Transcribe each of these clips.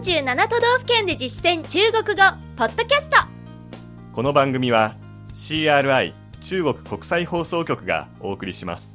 47都道府県で実践中国語ポッドキャスト。この番組は CRI 中国国際放送局がお送りします。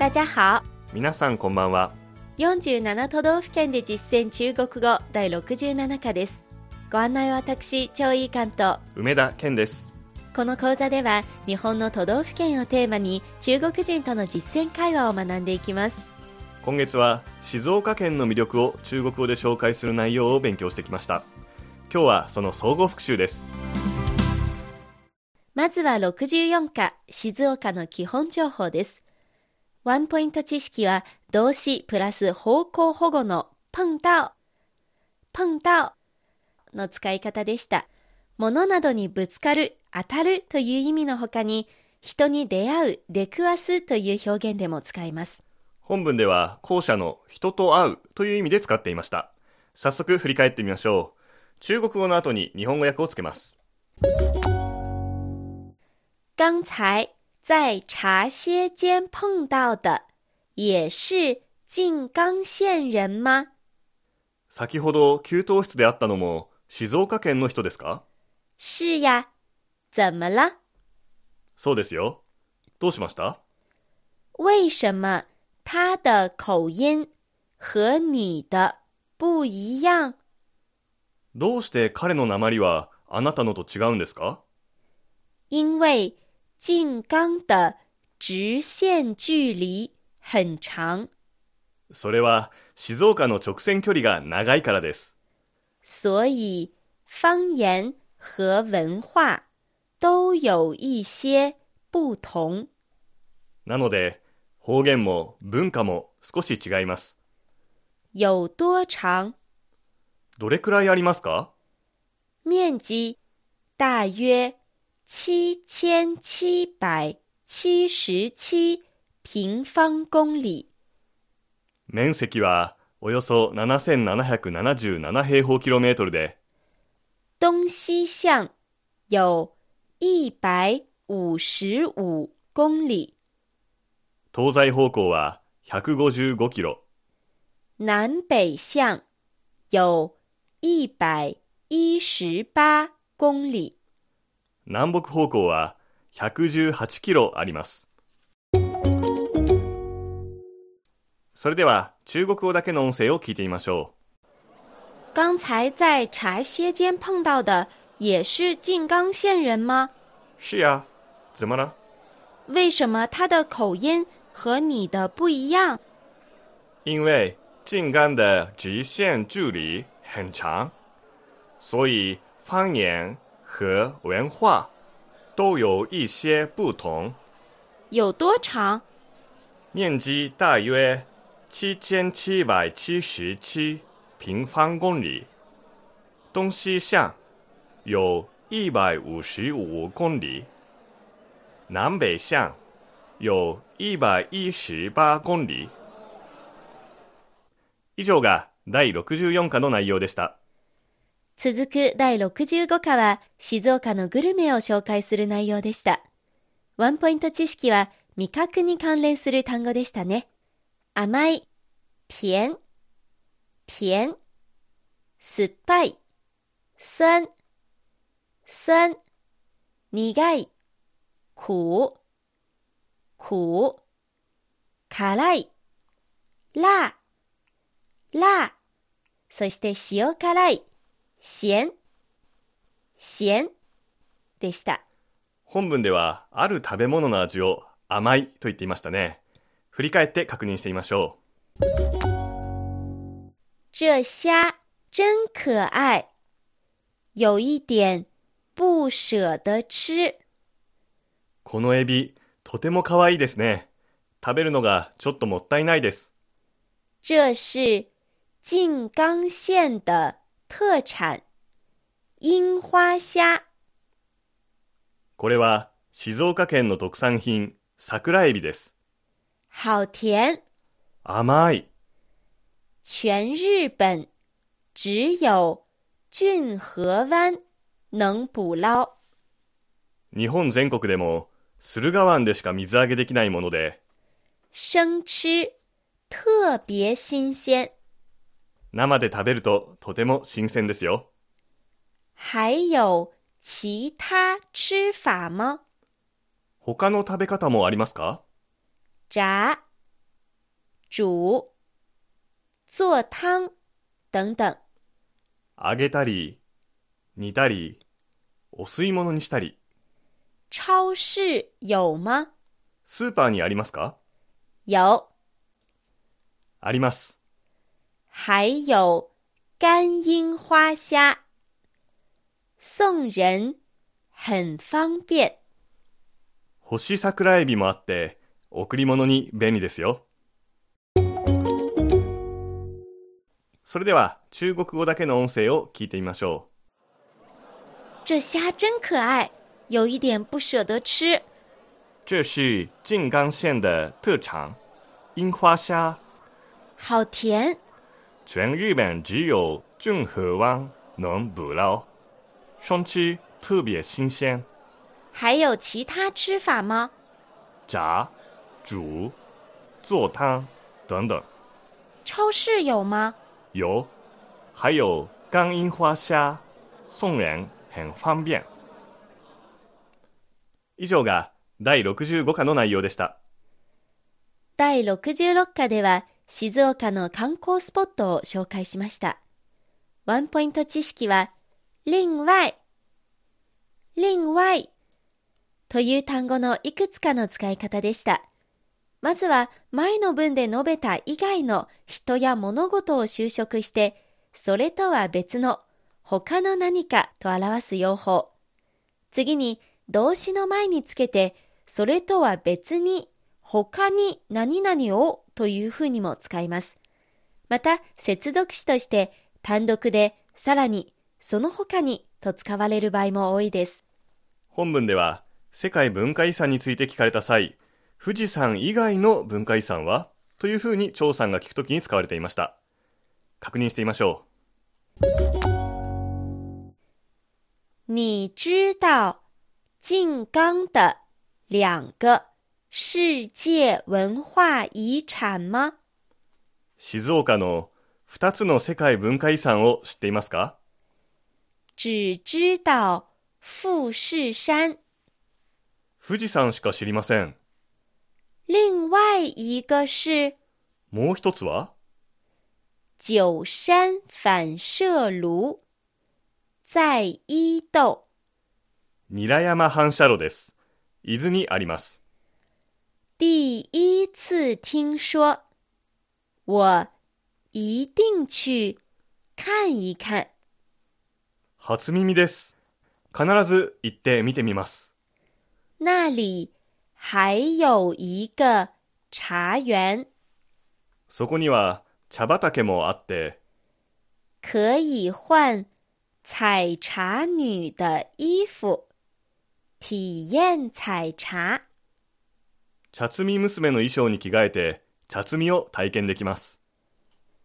大家好。皆さんこんばんは。47都道府県で実践中国語第67課です。ご案内は私張井関と。梅田健ですこの講座では日本の都道府県をテーマに中国人との実践会話を学んでいきます。今月は静岡県の魅力を中国語で紹介する内容を勉強してきました。今日はその総合復習です。まずは64課静岡の基本情報です。ワンポイント知識は動詞プラス方向保護の碰到碰到の使い方でした物などにぶつかる当たるという意味のほかに人に出会う出くわすという表現でも使います。本文では後者の人と会うという意味で使っていました。早速振り返ってみましょう。中国語の後に日本語訳をつけます刚才在茶歇间碰到的也是静冈县人吗？先ほど給湯室で会ったのも静岡県の人ですか？是呀怎么了？そうですよ。どうしました？为什么？他的口音和你的不一样。どうして彼の訛はあなたのと違うんですか？因为静冈的直线距离很长。それは静岡の直線距離が長いからです。所以方言和文化都有一些不同。なので方言も文化も少し違います。有多长？どれくらいありますか？面积大约七千七百七十七平方公里。面積はおよそ7777平方キロメートルで东西向有一百五十五公里，東西方向は155キロ。南北向有一百一十八公里。南北方向は118キロあります。それでは中国語だけの音声を聞いてみましょ刚才在茶歇间碰到的也是静冈县人吗？是呀怎么了为什么他的口音和你的不一样？因为静冈的直线距离很长所以方言和文化都有一些不同有多长？面积大约七千七百七十七平方公里，东西向有一百五十五公里，南北向有一百一十八公里。以上が第64課の内容でした。続く第65課は静岡のグルメを紹介する内容でした。ワンポイント知識は味覚に関連する単語でしたね。甘い、甜、甜、酸っぱい、酸、酸、苦い、苦、苦、辛い、辣、辣、そして塩辛い、咸、咸でした。本文ではある食べ物の味を甘いと言っていましたね。振り返って確認してみましょう这虾真可爱，有一点不舍得吃。う。このエビ、とても可愛いですね。食べるのがちょっともったいないです。这是静冈县的特产樱花虾。これは静岡県の特産品、桜エビです。好甜！甘い。全日本只有郡河湾能捕捞。日本全国でも駿河湾でしか水揚げできないもので、生吃，特别新鲜。生で食べるととても新鮮ですよ。还有其他吃法吗？他の食べ方もありますか炸、煮、做汤等等。揚げたり、煮たり、お吸い物にしたり。超市有吗？スーパーにありますか？有。あります。还有干樱花虾，送人很方便。干し桜エビもあって、贈り物に便利ですよ。それでは、中国語だけの音声を聞いてみましょ这虾真可爱，有一点不舍得吃。う。这是静冈县的特产，樱花虾。好甜，全日本只有骏河湾能捕捞，生吃特别新鲜。还有其他吃法吗？炸、煮、做汤等等。超市有吗？有，还有干樱花虾，送人很方便。以上が第65課の内容でした。第66課では静岡の観光スポットを紹介しました。ワンポイント知識は、另外、另外という単語のいくつかの使い方でした。まずは前の文で述べた以外の人や物事を修飾して、それとは別の他の何かと表す用法。次に動詞の前につけて、それとは別に他に何々をというふうにも使います。また、接続詞として単独でさらにその他にと使われる場合も多いです。本文では、世界文化遺産について聞かれた際、富士山以外の文化遺産は？というふうに張さんが聞くときに使われていました。確認してみましょ你知道静冈的两个世界文化遺產吗？う。静岡の2つの世界文化遺産を知っていますか？只知道富士山。富士山しか知りません。另外一个是もう一つは？九山反射炉，在伊豆。韮山反射炉です。伊豆にあります。第一次听说，我一定去看一看。初耳です。必ず行って見てみます。那里还有一个茶园，そこには茶畑もあって、可以换采茶女的衣服，体验采茶。茶摘み娘の衣装に着替えて茶摘みを体験できます。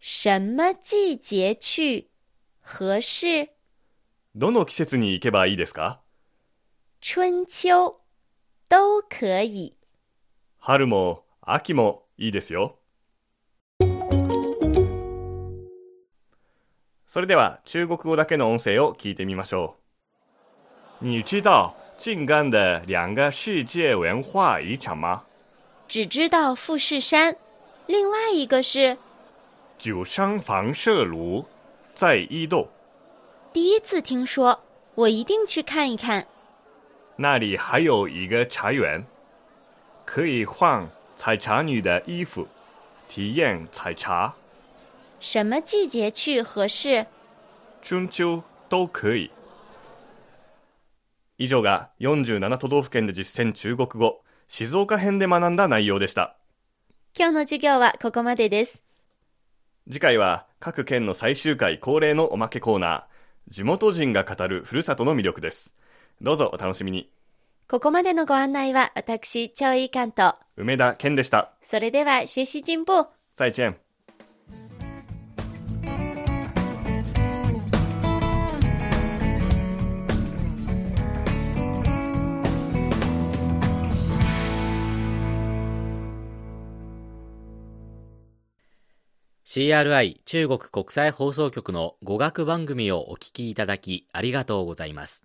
什么季节去？合适？どの季節に行けばいいですか？春秋都可以。春も秋もいいですよ。それでは中国語だけの音声を聞いてみましょう。你知道静冈的两个世界文化遗产吗？只知道富士山，另外一个是九山反射炉在伊豆，第一次听说，我一定去看一看。那里还有一个茶园，可以换采茶女的衣服，体验采茶。什么季节去合适？春秋都可以。以上が47都道府県で実践中国語静岡編で学んだ内容でした。今日の授業はここまでです。次回は各県の最終回恒例のおまけコーナー、地元人が語るふるさとの魅力です。どうぞお楽しみに。ここまでのご案内は私、超いい関東。梅田健でした。それでは、学習進歩。再见。CRI 中国国際放送局の語学番組をお聞きいただきありがとうございます。